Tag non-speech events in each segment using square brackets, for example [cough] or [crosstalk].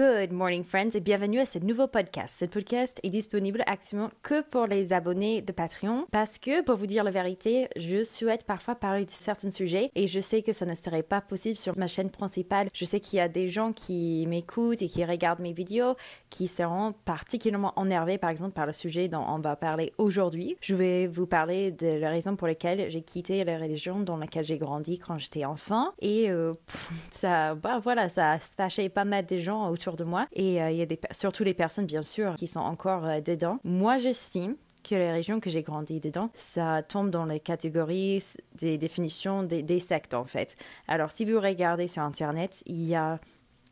Good morning friends et bienvenue à ce nouveau podcast. Ce podcast est disponible actuellement que pour les abonnés de Patreon parce que pour vous dire la vérité, je souhaite parfois parler de certains sujets et je sais que ça ne serait pas possible sur ma chaîne principale. Je sais qu'il y a des gens qui m'écoutent et qui regardent mes vidéos qui seront particulièrement énervés par exemple par le sujet dont on va parler aujourd'hui. Je vais vous parler de la raison pour laquelle j'ai quitté la religion dans laquelle j'ai grandi quand j'étais enfant et euh, [laughs] ça bah voilà, ça pas mal des gens autour de moi. Et euh, il y a surtout les personnes, bien sûr, qui sont encore euh, dedans. Moi, j'estime que les régions que j'ai grandi dedans, ça tombe dans les catégories des définitions des, des, sectes en fait. Alors si vous regardez sur internet, il y a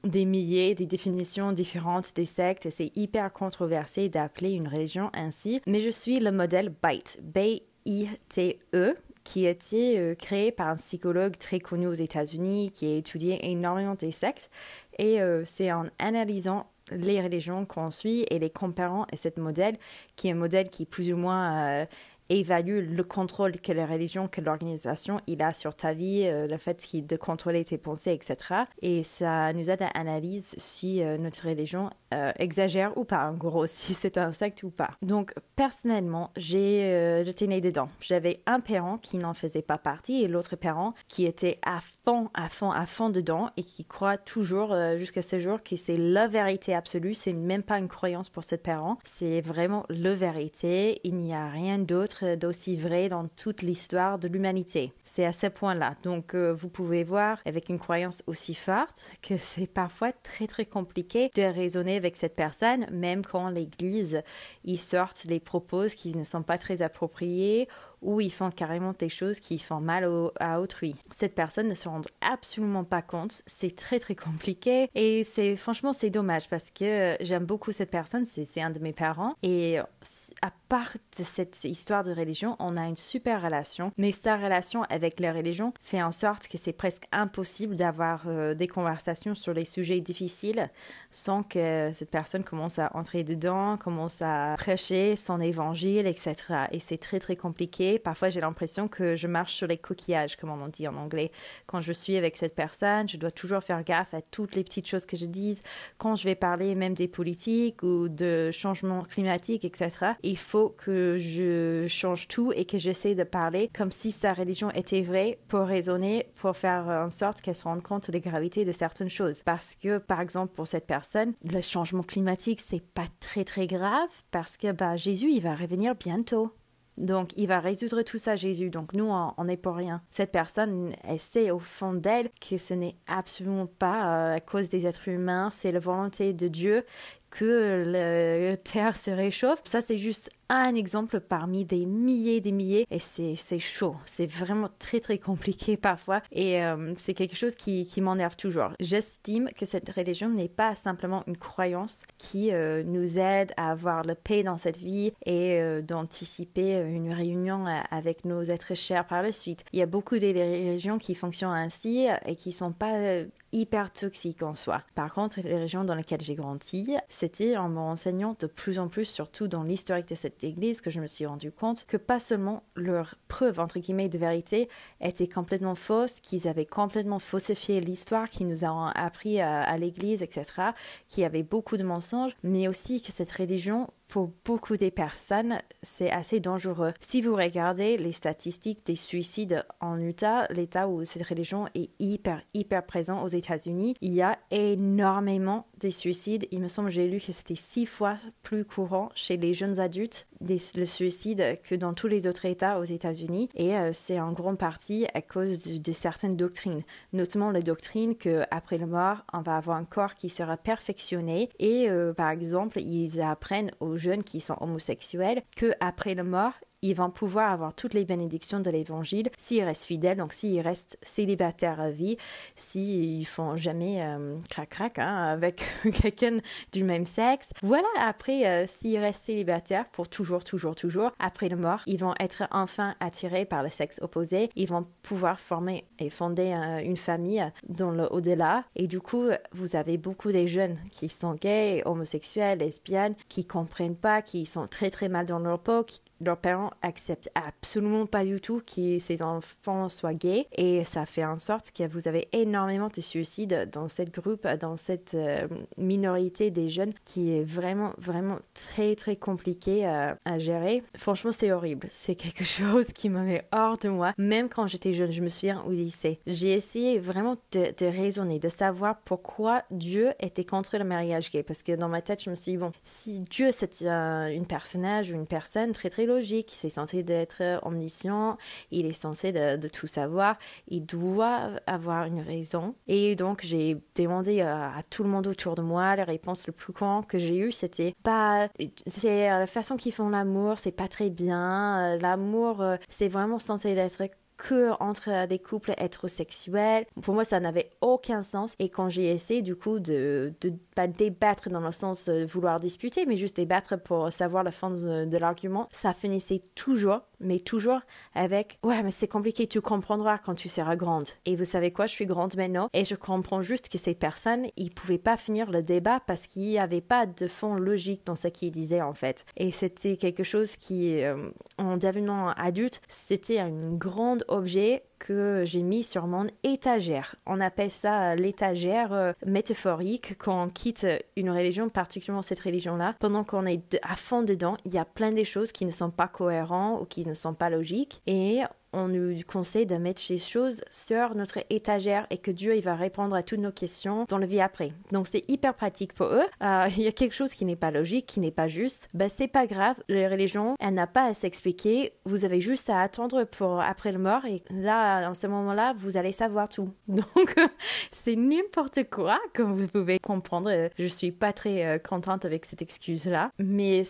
des milliers des définitions différentes des sectes et c'est hyper controversé d'appeler une région ainsi. Mais je suis le modèle BITE, B-I-T-E, qui a été euh, créé par un psychologue très connu aux États-Unis qui a étudié énormément des sectes. Et euh, c'est en analysant les religions qu'on suit et les comparant à ce modèle, qui est un modèle qui plus ou moins euh, évalue le contrôle que la religion, que l'organisation, il a sur ta vie, euh, le fait de contrôler tes pensées, etc. Et ça nous aide à analyser si notre religion exagère ou pas, en gros, [laughs] si c'est un secte ou pas. Donc, personnellement, j'ai, j'étais née dedans. J'avais un parent qui n'en faisait pas partie et l'autre parent qui était à à fond, à fond dedans et qui croit toujours jusqu'à ce jour que c'est la vérité absolue. C'est même pas une croyance pour cette parent. C'est vraiment la vérité. Il n'y a rien d'autre d'aussi vrai dans toute l'histoire de l'humanité. C'est à ce point-là. Donc euh, vous pouvez voir avec une croyance aussi forte que c'est parfois très très compliqué de raisonner avec cette personne, même quand l'Église y sortent les propos qui ne sont pas très appropriés ou ils font carrément des choses qui font mal à autrui. Cette personne ne se rend absolument pas compte. C'est très très compliqué et c'est franchement c'est dommage parce que j'aime beaucoup cette personne. C'est un de mes parents et part de cette histoire de religion, on a une super relation. Mais sa relation avec la religion fait en sorte que c'est presque impossible d'avoir euh, des conversations sur les sujets difficiles sans que cette personne commence à entrer dedans, commence à prêcher son évangile, etc. Et c'est très très compliqué Parfois, j'ai l'impression que je marche sur les coquillages, comme on dit en anglais. Quand je suis avec cette personne, je dois toujours faire gaffe à toutes les petites choses que je dis. Quand je vais parler même des politiques ou de changement climatique, etc., il faut que je change tout et que j'essaie de parler comme si sa religion était vraie pour raisonner, pour faire en sorte qu'elle se rende compte de la gravité de certaines choses. Parce que, par exemple, pour cette personne, le changement climatique, c'est pas très très grave parce que bah, Jésus, il va revenir bientôt. Donc, il va résoudre tout ça, Jésus. Donc, nous, on n'est pour rien. Cette personne, elle sait au fond d'elle que ce n'est absolument pas euh, à cause des êtres humains, c'est la volonté de Dieu que la Terre se réchauffe. Ça, c'est juste un exemple parmi des milliers des milliers et c'est chaud. C'est vraiment très très compliqué [laughs] parfois et euh, c'est quelque chose qui, qui m'énerve toujours. J'estime que cette religion n'est pas simplement une croyance qui euh, nous aide à avoir la paix dans cette vie et euh, d'anticiper une réunion avec nos êtres chers par la suite. Il y a beaucoup de religions qui fonctionnent ainsi et qui sont pas hyper toxiques en soi. Par contre, les régions dans lesquelles j'ai grandi, c'était en me renseignant de plus en plus, surtout dans l'historique de cette église que je me suis rendu compte que pas seulement leur preuve entre guillemets de vérité était complètement fausse, qu'ils avaient complètement faussifié l'histoire qui nous a appris à, à l'église, etc., qu'il y avait beaucoup de mensonges, mais aussi que cette religion pour beaucoup des personnes, c'est assez dangereux. Si vous regardez les statistiques des suicides en Utah, l'État où cette religion est hyper, hyper présent aux États-Unis, il y a énormément de suicides. Il me semble, j'ai lu que c'était six fois plus courant chez les jeunes adultes des, le suicide que dans tous les autres États aux États-Unis. Et euh, c'est en grande partie à cause de, certaines doctrines, notamment la doctrine que après la mort, on va avoir un corps qui sera perfectionné. Et euh, par exemple, ils apprennent aux jeunes qui sont homosexuels que après la mort, ils vont pouvoir avoir toutes les bénédictions de l'évangile s'ils restent fidèles, donc s'ils restent célibataires à vie, s'ils font jamais euh, crac crac hein, avec [laughs] quelqu'un du même sexe. Voilà, après, euh, s'ils restent célibataires pour toujours, toujours, toujours, après la mort, ils vont être enfin attirés par le sexe opposé, ils vont pouvoir former et fonder euh, une famille dans le au-delà. Et du coup, vous avez beaucoup de jeunes qui sont gays, homosexuels, lesbiennes, qui comprennent pas, qui sont très très mal dans leur peau, qui leurs parents acceptent absolument pas du tout que ces enfants soient gays et ça fait en sorte que vous avez énormément de suicides dans cette groupe, dans cette euh, minorité des jeunes qui est vraiment, vraiment très, très compliqué à, gérer. Franchement, c'est horrible. C'est quelque [laughs] chose qui me met hors de moi. Même quand j'étais jeune, je me souviens au lycée, j'ai essayé vraiment de, raisonner, de savoir pourquoi Dieu était contre le mariage gay. Parce que dans ma tête, je me suis dit, bon, si Dieu c'est une personnage une personne très, très logique, c'est censé d'être omniscient, il est censé de, tout savoir, il doit avoir une raison. Et donc, j'ai demandé à, tout le monde autour de moi, la réponse le plus courant que j'ai eu, c'était bah c'est la façon qu'ils font l'amour, c'est pas très bien. L'amour, euh, c'est vraiment censé être que entre des couples hétérosexuels. Pour moi, ça n'avait aucun sens. Et quand j'ai essayé, du coup, de, de pas débattre dans le sens de vouloir disputer, mais juste débattre pour savoir la fin de, l'argument, ça finissait toujours, mais toujours avec Ouais, mais c'est compliqué, tu comprendras quand tu seras grande. Et vous savez quoi, je suis grande maintenant et je comprends juste que ces personnes, ils pouvaient pas finir le débat parce qu'il n'y avait pas de fond logique dans ce qu'ils disaient en fait. Et c'était quelque chose qui, euh, en devenant adulte, c'était un grand objet que j'ai mis sur mon étagère. On appelle ça l'étagère euh, métaphorique quand on quitte une religion, particulièrement cette religion-là. Pendant qu'on est à fond dedans, il y a plein de choses qui ne sont pas cohérentes ou qui ne sont pas logiques et on nous conseille de mettre ces choses sur notre étagère et que Dieu il va répondre à toutes nos questions dans la vie après. Donc c'est hyper pratique pour eux. Euh, il y a quelque chose qui n'est pas logique, qui n'est pas juste. Ben c'est pas grave. La religion, elle n'a pas à s'expliquer. Vous avez juste à attendre pour après le mort et là, en ce moment-là, vous allez savoir tout. [laughs] Donc c'est n'importe quoi, comme vous pouvez comprendre. Je suis pas très euh, contente avec cette excuse-là, mais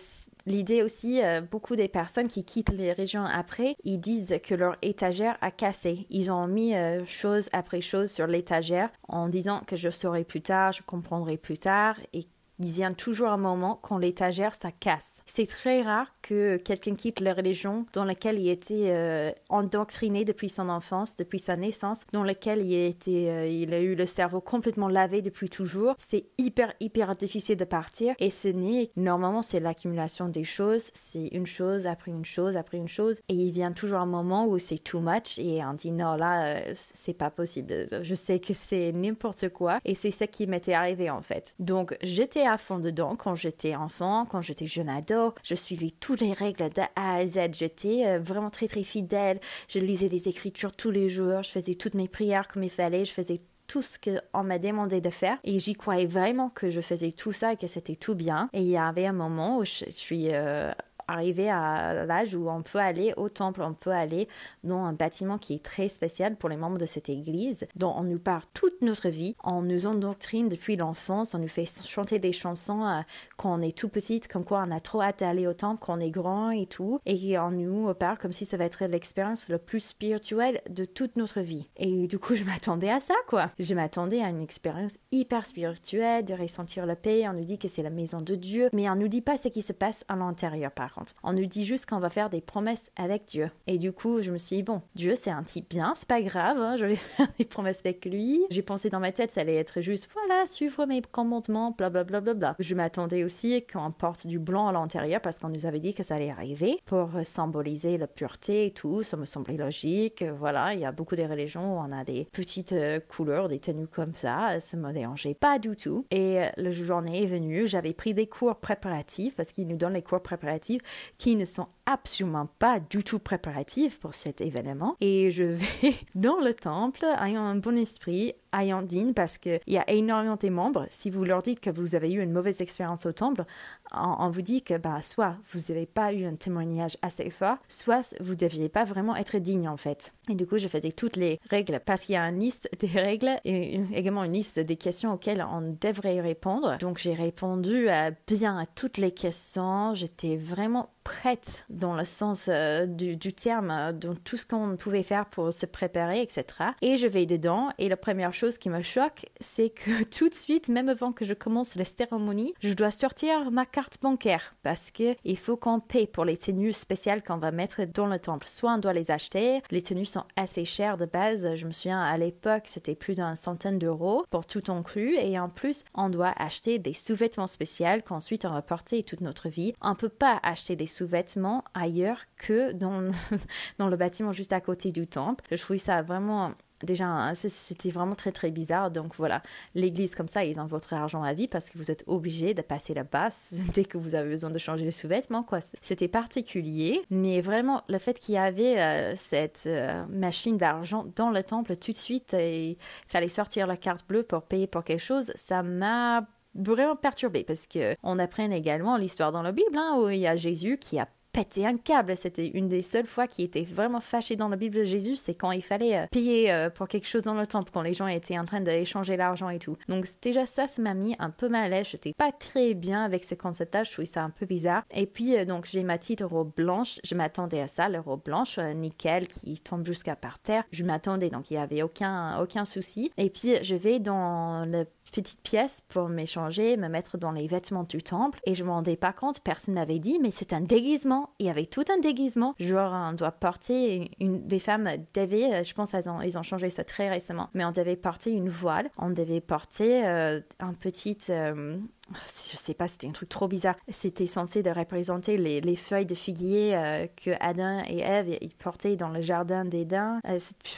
L'idée aussi, euh, beaucoup des personnes qui quittent les régions après, ils disent que leur étagère a cassé. Ils ont mis euh, chose après chose sur l'étagère en disant que je saurai plus tard, je comprendrai plus tard et il vient toujours un moment quand l'étagère ça casse. C'est très rare que quelqu'un quitte la religion dans laquelle il était euh, endoctriné depuis son enfance, depuis sa naissance, dans laquelle euh, il a eu le cerveau complètement lavé depuis toujours. C'est hyper hyper difficile de partir et ce n'est normalement c'est l'accumulation des choses, c'est une chose après une chose après une chose et il vient toujours un moment où c'est too much et on dit non là euh, c'est pas possible. Je sais que c'est n'importe quoi et c'est ce qui m'était arrivé en fait. Donc j'étais à fond dedans quand j'étais enfant, quand j'étais jeune ado. Je suivais toutes les règles de A à Z. J'étais euh, vraiment très très fidèle. Je lisais les écritures tous les jours. Je faisais toutes mes prières comme il fallait. Je faisais tout ce qu'on m'a demandé de faire et j'y croyais vraiment que je faisais tout ça et que c'était tout bien et il y avait un moment où je suis euh, arriver à l'âge où on peut aller au temple, on peut aller dans un bâtiment qui est très spécial pour les membres de cette église, dont on nous parle toute notre vie, on nous endoctrine depuis l'enfance, on nous fait chanter des chansons euh, quand on est tout petite, comme quoi on a trop hâte d'aller au temple quand on est grand et tout, et on nous parle comme si ça va être l'expérience la plus spirituelle de toute notre vie. Et du coup, je m'attendais à ça, quoi. Je m'attendais à une expérience hyper spirituelle, de ressentir la paix, on nous dit que c'est la maison de Dieu, mais on nous dit pas ce qui se passe à l'intérieur, par on nous dit juste qu'on va faire des promesses avec Dieu. Et du coup, je me suis dit, bon, Dieu, c'est un type bien, c'est pas grave, hein, je vais [laughs] faire des promesses avec lui. J'ai pensé dans ma tête, ça allait être juste, voilà, suivre mes commandements, blablabla. Bla, bla, bla. Je m'attendais aussi qu'on porte du blanc à l'intérieur parce qu'on nous avait dit que ça allait arriver pour symboliser la pureté et tout. Ça me semblait logique. Voilà, il y a beaucoup de religions où on a des petites euh, couleurs, des tenues comme ça. Ça me dérangeait pas du tout. Et euh, le journée est venu, j'avais pris des cours préparatifs parce qu'ils nous donnent les cours préparatifs qui ne sont absolument pas du tout préparatifs pour cet événement. Et je vais [laughs] dans le temple ayant un bon esprit, ayant digne parce qu'il y a énormément de membres. Si vous leur dites que vous avez eu une mauvaise expérience au temple, on, vous dit que bah, soit vous n'avez pas eu un témoignage assez fort, soit vous ne deviez pas vraiment être digne en fait. Et du coup, je faisais toutes les règles parce qu'il y a une liste des règles et également une liste des questions auxquelles on devrait répondre. Donc j'ai répondu à bien à toutes les questions. J'étais vraiment prête dans le sens euh, du, terme, euh, dans tout ce qu'on pouvait faire pour se préparer, etc. Et je vais dedans et la première chose qui me choque, c'est que [laughs] tout de suite, même avant que je commence la cérémonie, je dois sortir ma carte bancaire parce que il faut qu'on paye pour les tenues spéciales qu'on va mettre dans le temple. Soit on doit les acheter, les tenues sont assez chères de base. Je me souviens à l'époque, c'était plus d'une centaine d'euros pour tout inclus et en plus, on doit acheter des sous-vêtements spéciaux qu'ensuite on va porter toute notre vie. On peut pas acheter des sous-vêtements ailleurs que dans, [laughs] dans le bâtiment juste à côté du temple. Je trouvais ça vraiment déjà, c'était vraiment très très bizarre. Donc voilà, l'église comme ça, ils ont votre argent à vie parce que vous êtes obligé de passer là-bas [laughs] dès que vous avez besoin de changer les sous-vêtements. quoi. C'était particulier, mais vraiment le fait qu'il y avait euh, cette euh, machine d'argent dans le temple tout de suite et fallait sortir la carte bleue pour payer pour quelque chose, ça m'a vraiment perturbé parce que on apprend également l'histoire dans la Bible hein, où il y a Jésus qui a pété un câble. C'était une des seules fois qui était vraiment fâché dans la Bible de Jésus, c'est quand il fallait euh, payer euh, pour quelque chose dans le temple, quand les gens étaient en train d'échanger l'argent et tout. Donc déjà ça, ça m'a mis un peu mal à l'aise. J'étais pas très bien avec ce concept-là, je trouvais ça un peu bizarre. Et puis euh, donc j'ai ma petite robe blanche, je m'attendais à ça, la robe blanche, nickel, qui tombe jusqu'à par terre. Je m'attendais, donc il y avait aucun aucun souci. Et puis je vais dans le petite pièce pour m'échanger, me mettre dans les vêtements du temple. Et je m'en rendais pas compte, personne n'avait dit, mais c'est un déguisement. Il y avait tout un déguisement. Genre, on doit porter une des femmes devaient, je pense qu'ils ont, ils ont changé ça très récemment, mais on devait porter une voile, on devait porter euh, un petit, euh, je sais pas, c'était un truc trop bizarre. C'était censé représenter les, les feuilles de figuier euh, que Adam et Ève ils portaient dans le jardin d'Éden. Euh,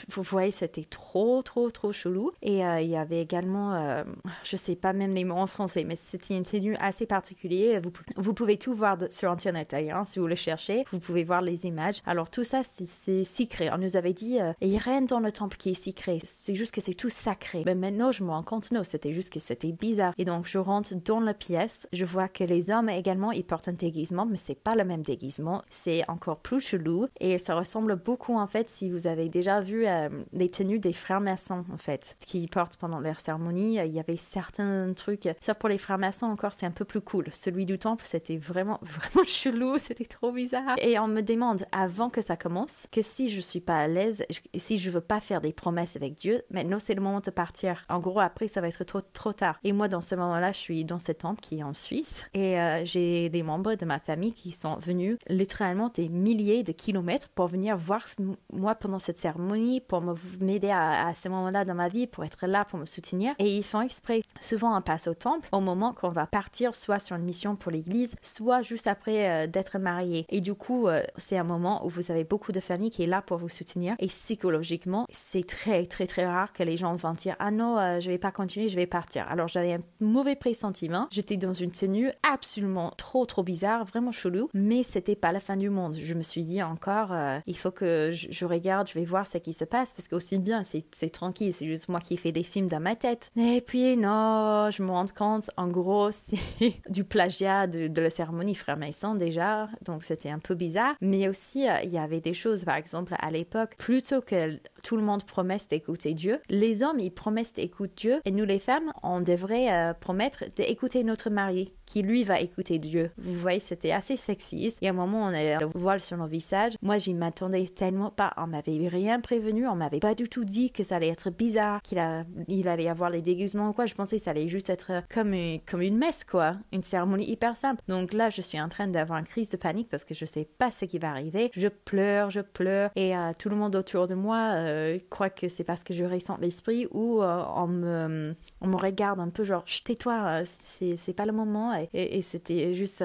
vous voyez, c'était trop, trop, trop chelou. Et euh, il y avait également, je sais pas même les mots en français, mais c'était une tenue assez particulière. Vous, vous pouvez tout voir sur Internet hein, si vous le cherchez. Vous pouvez voir les images. Alors tout ça, c'est secret. On nous avait dit, il n'y a rien dans le temple qui est secret. C'est juste que c'est tout sacré. Mais maintenant, je me rends compte, non, c'était juste que c'était bizarre. Et donc, je rentre dans la pièce, je vois que les hommes également, ils portent un déguisement, mais c'est pas le même déguisement. C'est encore plus chelou et ça ressemble beaucoup, en fait, si vous avez déjà vu euh, les tenues des frères maçons, en fait, qui portent pendant leur cérémonie. Il y avait certains trucs, sauf pour les frères maçons encore, c'est un peu plus cool. Celui du temple, c'était vraiment, [laughs] vraiment chelou, c'était trop bizarre. Et on me demande, avant que ça commence, que si je suis pas à l'aise, si je veux pas faire des promesses avec Dieu, maintenant c'est le moment de partir. En gros, après, ça va être trop, trop tard. Et moi, dans ce moment-là, je suis dans cette temple qui est en Suisse et euh, j'ai des membres de ma famille qui sont venus littéralement des milliers de kilomètres pour venir voir moi pendant cette cérémonie, pour m'aider à, ce moment-là dans ma vie, pour être là, pour me soutenir. Et ils font exprès souvent un passe au temple au moment qu'on va partir soit sur une mission pour l'église, soit juste après euh, d'être marié. Et du coup, euh, c'est un moment où vous avez beaucoup de familles qui est là pour vous soutenir. Et psychologiquement, c'est très, très, très rare que les gens vont dire Ah non, je vais pas continuer, je vais partir. Alors j'avais un mauvais pressentiment. J'étais dans une tenue absolument trop trop bizarre, vraiment chelou, mais c'était pas la fin du monde. Je me suis dit encore, euh, il faut que je, regarde, je vais voir ce qui se passe parce qu'aussi bien, c'est tranquille, c'est juste moi qui fais des films dans ma tête. Et puis non, je me rends compte, en gros, [laughs] c'est du plagiat de, la cérémonie frère Maison déjà, donc c'était un peu bizarre. Mais aussi, euh, il y avait des choses, par exemple, à l'époque, plutôt que tout le monde promesse d'écouter Dieu, les hommes, ils promettent d'écouter Dieu et nous les femmes, on devrait euh, promettre d'écouter notre marié qui lui va écouter Dieu. Vous voyez, c'était assez sexiste. Et à un moment, on a le voile sur nos visages. Moi, j'y m'attendais tellement pas. On m'avait rien prévenu. On m'avait pas du tout dit que ça allait être bizarre, qu'il a, il allait avoir les déguisements ou quoi. Je pensais que ça allait juste être comme une, comme une messe, quoi. Une cérémonie hyper simple. Donc là, je suis en train d'avoir une crise de panique parce que je sais pas ce qui va arriver. Je pleure, je pleure. Et euh, tout le monde autour de moi euh, croit que c'est parce que je ressens l'esprit ou euh, on, me, regarde un peu genre, tais-toi, c'est pas le moment et, c'était juste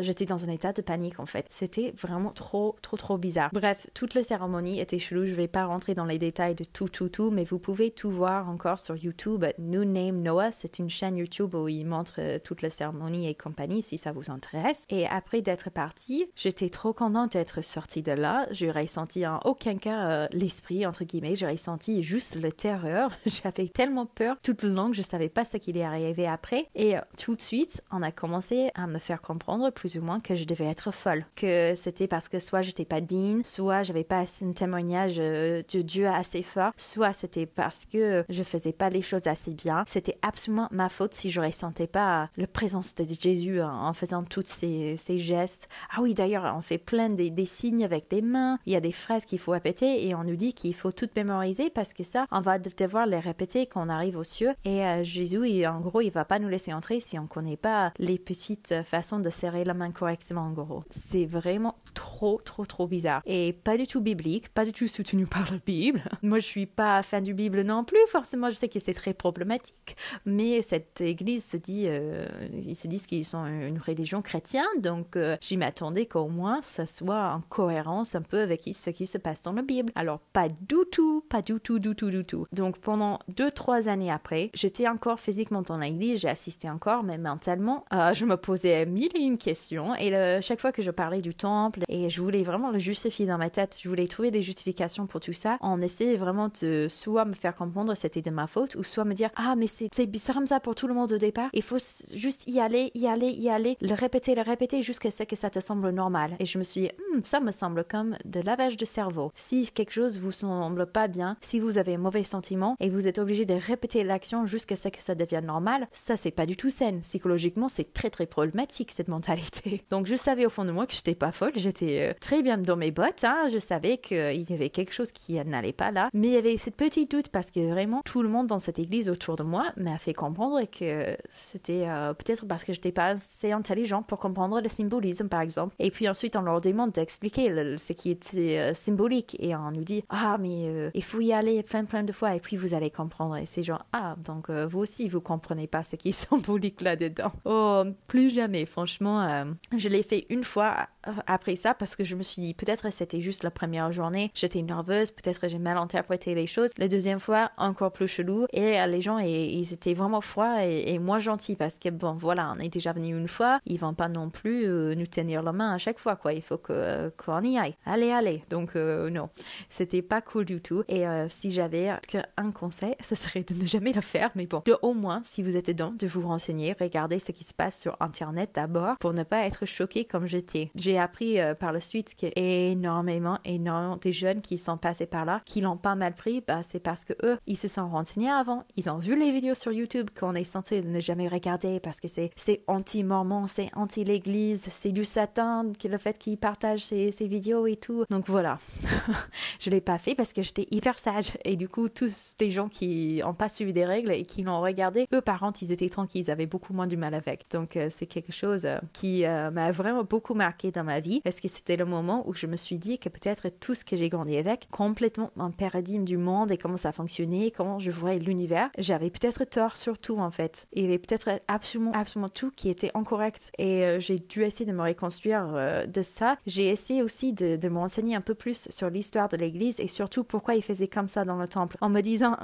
j'étais dans un état de panique en fait. C'était vraiment trop trop trop bizarre. Bref, toute la cérémonie était chelou. Je vais pas rentrer dans les détails de tout tout tout, mais vous pouvez tout voir encore sur YouTube. New Name Noah, c'est une chaîne YouTube où il montre euh, toute la cérémonie et compagnie si ça vous intéresse. Et après d'être partie, j'étais trop contente d'être sortie de là. J'aurais senti en aucun cas euh, l'esprit entre guillemets. J'aurais senti juste le terreur. [laughs] J'avais tellement peur toute le long que je savais pas ce qu'il est arrivé après. Et euh, tout de suite, on a commencé à me faire comprendre plus ou moins que je devais être folle, que c'était parce que soit j'étais pas digne, soit j'avais pas un témoignage euh, de Dieu assez fort, soit c'était parce que je faisais pas les choses assez bien. C'était absolument ma faute si je ressentais pas la présence de Jésus en faisant tous ces, ces, gestes. Ah oui, d'ailleurs, on fait plein des, des, signes avec des mains. Il y a des phrases qu'il faut répéter et on nous dit qu'il faut tout mémoriser parce que ça, on va devoir les répéter quand on arrive aux cieux. Et euh, Jésus, en gros, il va pas nous laisser entrer si on connaît pas les petites façons de serrer la main correctement, en gros. C'est vraiment trop, trop, trop bizarre. Et pas du tout biblique, pas du tout soutenu par la Bible. [laughs] Moi, je suis pas fan du Bible non plus, forcément, je sais que c'est très problématique, mais cette église se dit, euh, ils se disent qu'ils sont une religion chrétienne, donc euh, j'y m'attendais qu'au moins ça soit en cohérence un peu avec ce qui se passe dans la Bible. Alors, pas du tout, pas du tout, du tout, du tout. Donc, pendant deux, trois années après, j'étais encore physiquement dans l'église, j'ai assisté encore, mais mentalement, euh, je me posais mille et une questions, et chaque fois que je parlais du temple, et je voulais vraiment le justifier dans ma tête, je voulais trouver des justifications pour tout ça, on essayait vraiment de soit me faire comprendre c'était de ma faute, ou soit me dire ah mais c'est c'est comme ça pour tout le monde au départ. Il faut juste y aller, y aller, y aller, le répéter, le répéter jusqu'à ce que ça te semble normal. Et je me suis dit hmm, ça me semble comme de lavage de cerveau. Si quelque chose vous semble pas bien, si vous avez un mauvais sentiment et vous êtes obligé de répéter l'action jusqu'à ce que ça devienne normal, ça c'est pas du tout sain. Psychologiquement c'est très très problématique cette mentalité. [laughs] Donc je savais au fond de moi que j'étais pas folle, j'étais euh, très bien dans mes bottes, hein. je savais qu'il y avait quelque chose qui n'allait pas là, mais il y avait cette petite doute parce que vraiment tout le monde dans cette église autour de moi m'a fait comprendre que c'était euh, peut-être parce que j'étais pas assez intelligente pour comprendre le symbolisme par exemple. Et puis ensuite on leur demande d'expliquer ce qui était euh, symbolique et on nous dit ah mais euh, il faut y aller plein plein de fois et puis vous allez comprendre. Et c'est genre ah donc vous aussi vous comprenez pas ce qui est [laughs] symbolique là-dedans. Oh plus jamais. Franchement je l'ai fait une fois après ça parce que je me suis dit peut-être c'était juste la première journée. J'étais nerveuse. Peut-être j'ai mal interprété les choses. La deuxième fois encore plus chelou. Et les gens ils étaient vraiment froids et, moins gentils parce que bon voilà on est déjà venu une fois. Ils vont pas non plus euh, nous tenir la main à chaque fois quoi. Il faut qu'on y aille. Allez allez. Donc euh, non. C'était pas cool du tout et euh, si j'avais qu'un conseil [laughs] ce serait de ne jamais le faire mais bon de au moins si vous êtes dedans de vous renseigner regardez ce qui se passe sur internet d'abord pour ne pas être choqué comme j'étais j'ai appris par la suite que énormément énormément des jeunes qui sont passés par là qui l'ont pas mal pris bah, c'est parce que eux ils se sont renseignés avant ils ont vu les vidéos sur YouTube qu'on est censé ne jamais regarder parce que c'est, c'est anti-mormon, c'est anti-l'église, c'est du Satan, le fait qu'ils partagent ces, ces, vidéos et tout. Donc voilà. [laughs] je l'ai pas fait parce que j'étais hyper sage. Et du coup, tous les gens qui ont pas suivi des règles et qui l'ont regardé, eux par contre, ils étaient tranquilles, ils avaient beaucoup moins du mal avec. Donc euh, c'est quelque chose euh, qui euh, m'a vraiment beaucoup marqué dans ma vie parce que c'était le moment où je me suis dit que peut-être tout ce que j'ai grandi avec, complètement un paradigme du monde et comment ça fonctionnait, comment je voyais l'univers, j'avais peut-être tort sur tout en fait. Il y avait peut-être absolument, absolument tout qui était incorrect. Et j'ai dû essayer de me reconstruire de ça. J'ai essayé aussi de, me renseigner un peu plus sur l'histoire de l'Église et surtout pourquoi ils faisaient comme ça dans le temple. En me disant,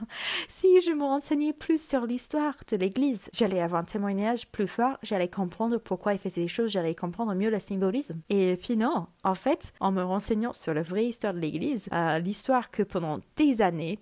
[laughs] si je me renseignais plus sur l'histoire de l'Église, j'allais avoir un témoignage plus fort, j'allais comprendre pourquoi ils faisaient les choses, j'allais comprendre mieux le symbolisme. Et puis non, en fait, en me renseignant sur la vraie histoire de l'Église, euh, l'histoire que pendant des années,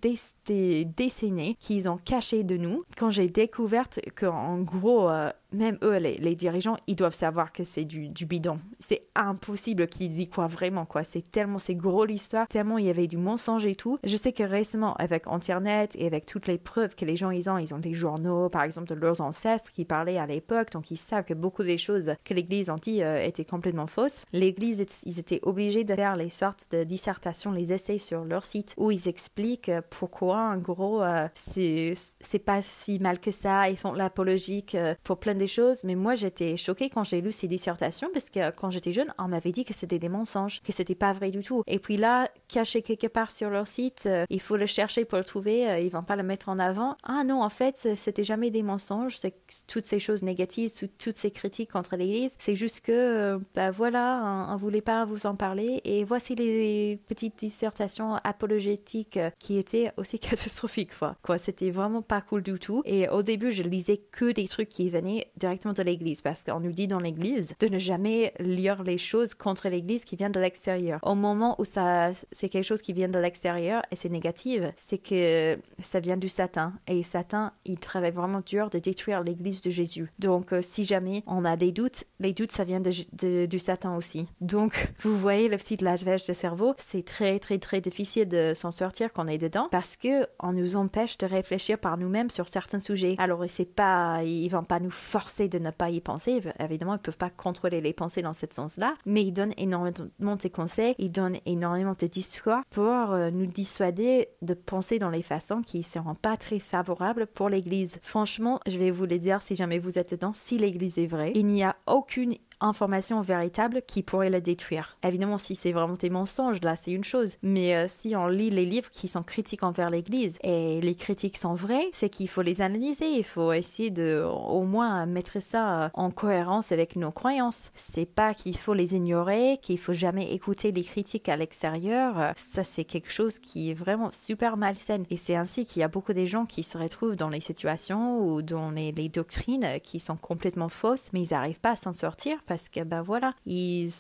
des, décennies, qu'ils ont caché de nous, quand j'ai découvert qu'en gros, euh, même eux, les, dirigeants, ils doivent savoir que c'est du, du, bidon. C'est impossible qu'ils y croient vraiment, quoi. C'est tellement, c'est gros l'histoire, tellement il y avait du mensonge et tout. Je sais que récemment, avec Internet et avec toutes les preuves que les gens, ils ont, ils ont des journaux, par exemple, de leurs ancêtres qui parlaient à l'époque, donc ils savent que beaucoup des choses que l'Église en dit euh, étaient complètement fausses. L'Église, ils étaient obligés de faire les sortes de dissertations, les essais sur leur site, où ils expliquent pourquoi, en gros, euh, c'est pas si mal que ça, ils font l'apologique euh, pour plein des choses, mais moi j'étais choquée quand j'ai lu ces dissertations parce que quand j'étais jeune, on m'avait dit que c'était des mensonges, que c'était pas vrai du tout. Et puis là, caché quelque part sur leur site, euh, il faut le chercher pour le trouver, euh, ils vont pas le mettre en avant. Ah non, en fait, c'était jamais des mensonges, c'est toutes ces choses négatives, toutes ces critiques contre l'Église, c'est juste que, euh, bah voilà, on, on, voulait pas vous en parler. Et voici les petites dissertations apologétiques qui étaient aussi [laughs] catastrophiques, quoi. quoi c'était vraiment pas cool du tout. Et au début, je lisais que des trucs qui venaient directement de l'Église, parce qu'on nous dit dans l'Église de ne jamais lire les choses contre l'Église qui viennent de l'extérieur. Au moment où ça, c'est quelque chose qui vient de l'extérieur et c'est négatif, c'est que ça vient du Satan. Et Satan, il travaille vraiment dur de détruire l'Église de Jésus. Donc, euh, si jamais on a des doutes, les doutes, ça vient du Satan aussi. Donc, [laughs] vous voyez le petit lavage de cerveau, c'est très très très difficile de s'en sortir quand on est dedans parce que on nous empêche de réfléchir par nous-mêmes sur certains sujets. Alors c'est pas, ils vont pas nous forcer de ne pas y penser. Évidemment, ils peuvent pas contrôler les pensées dans ce sens-là, mais ils donnent énormément de conseils, ils donnent énormément de discours pour euh, nous dissuader de penser dans les façons qui seront pas très favorables pour l'Église. Franchement, je vais vous le dire si jamais vous êtes dedans, si l'Église est vraie, il n'y a aucune information véritable qui pourrait la détruire. Évidemment, si c'est vraiment des mensonges, là, c'est une chose. Mais euh, si on lit les livres qui sont critiques envers l'Église et les critiques sont vraies, c'est qu'il faut les analyser. Il faut essayer de, au moins, mettre ça euh, en cohérence avec nos croyances. C'est pas qu'il faut les ignorer, qu'il faut jamais écouter les critiques à l'extérieur. Ça, c'est quelque chose qui est vraiment super malsaine. Et c'est ainsi qu'il y a beaucoup de gens qui se retrouvent dans les situations ou dans les, les doctrines qui sont complètement fausses, mais ils n'arrivent pas à s'en sortir parce que ben voilà, ils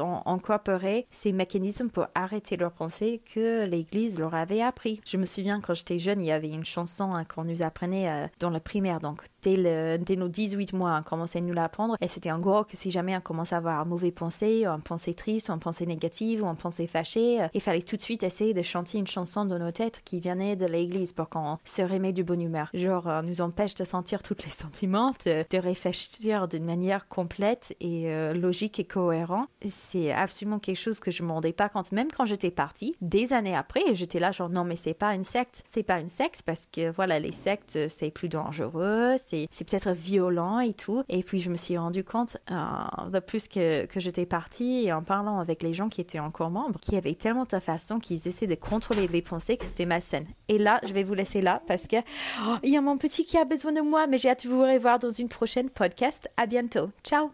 ont incorporé ces mécanismes pour arrêter leur pensée que l'Église leur avait appris. Je me souviens quand j'étais jeune, il y avait une chanson hein, qu'on nous apprenait euh, dans la primaire, donc dès, dès nos 18 mois, on commençait à nous l'apprendre, et c'était en gros que si jamais on commençait à avoir une mauvaise pensée, une pensée triste, une pensée négative, ou une pensée fâchée, euh, il fallait tout de suite essayer de chanter une chanson dans nos têtes qui venait de l'Église pour qu'on se remet du bonne humeur. Genre, on nous empêche de sentir tous les [laughs] sentiments, de réfléchir d'une manière complète et euh, logique et cohérent. C'est absolument quelque chose que je me rendais pas compte. Même quand j'étais partie, des années après, j'étais là genre non mais c'est pas une secte. C'est pas une secte parce que voilà, les sectes c'est plus dangereux, c'est, c'est peut-être violent et tout. Et puis je me suis rendu compte euh, de plus que, que j'étais partie et en parlant avec les gens qui étaient encore membres, qui avaient tellement de façon qu'ils essaient de contrôler les pensées que c'était malsaine. Et là, je vais vous laisser là parce que oh, il y a mon petit qui a besoin de moi, mais j'ai hâte de vous revoir dans une prochaine podcast. À bientôt. Ciao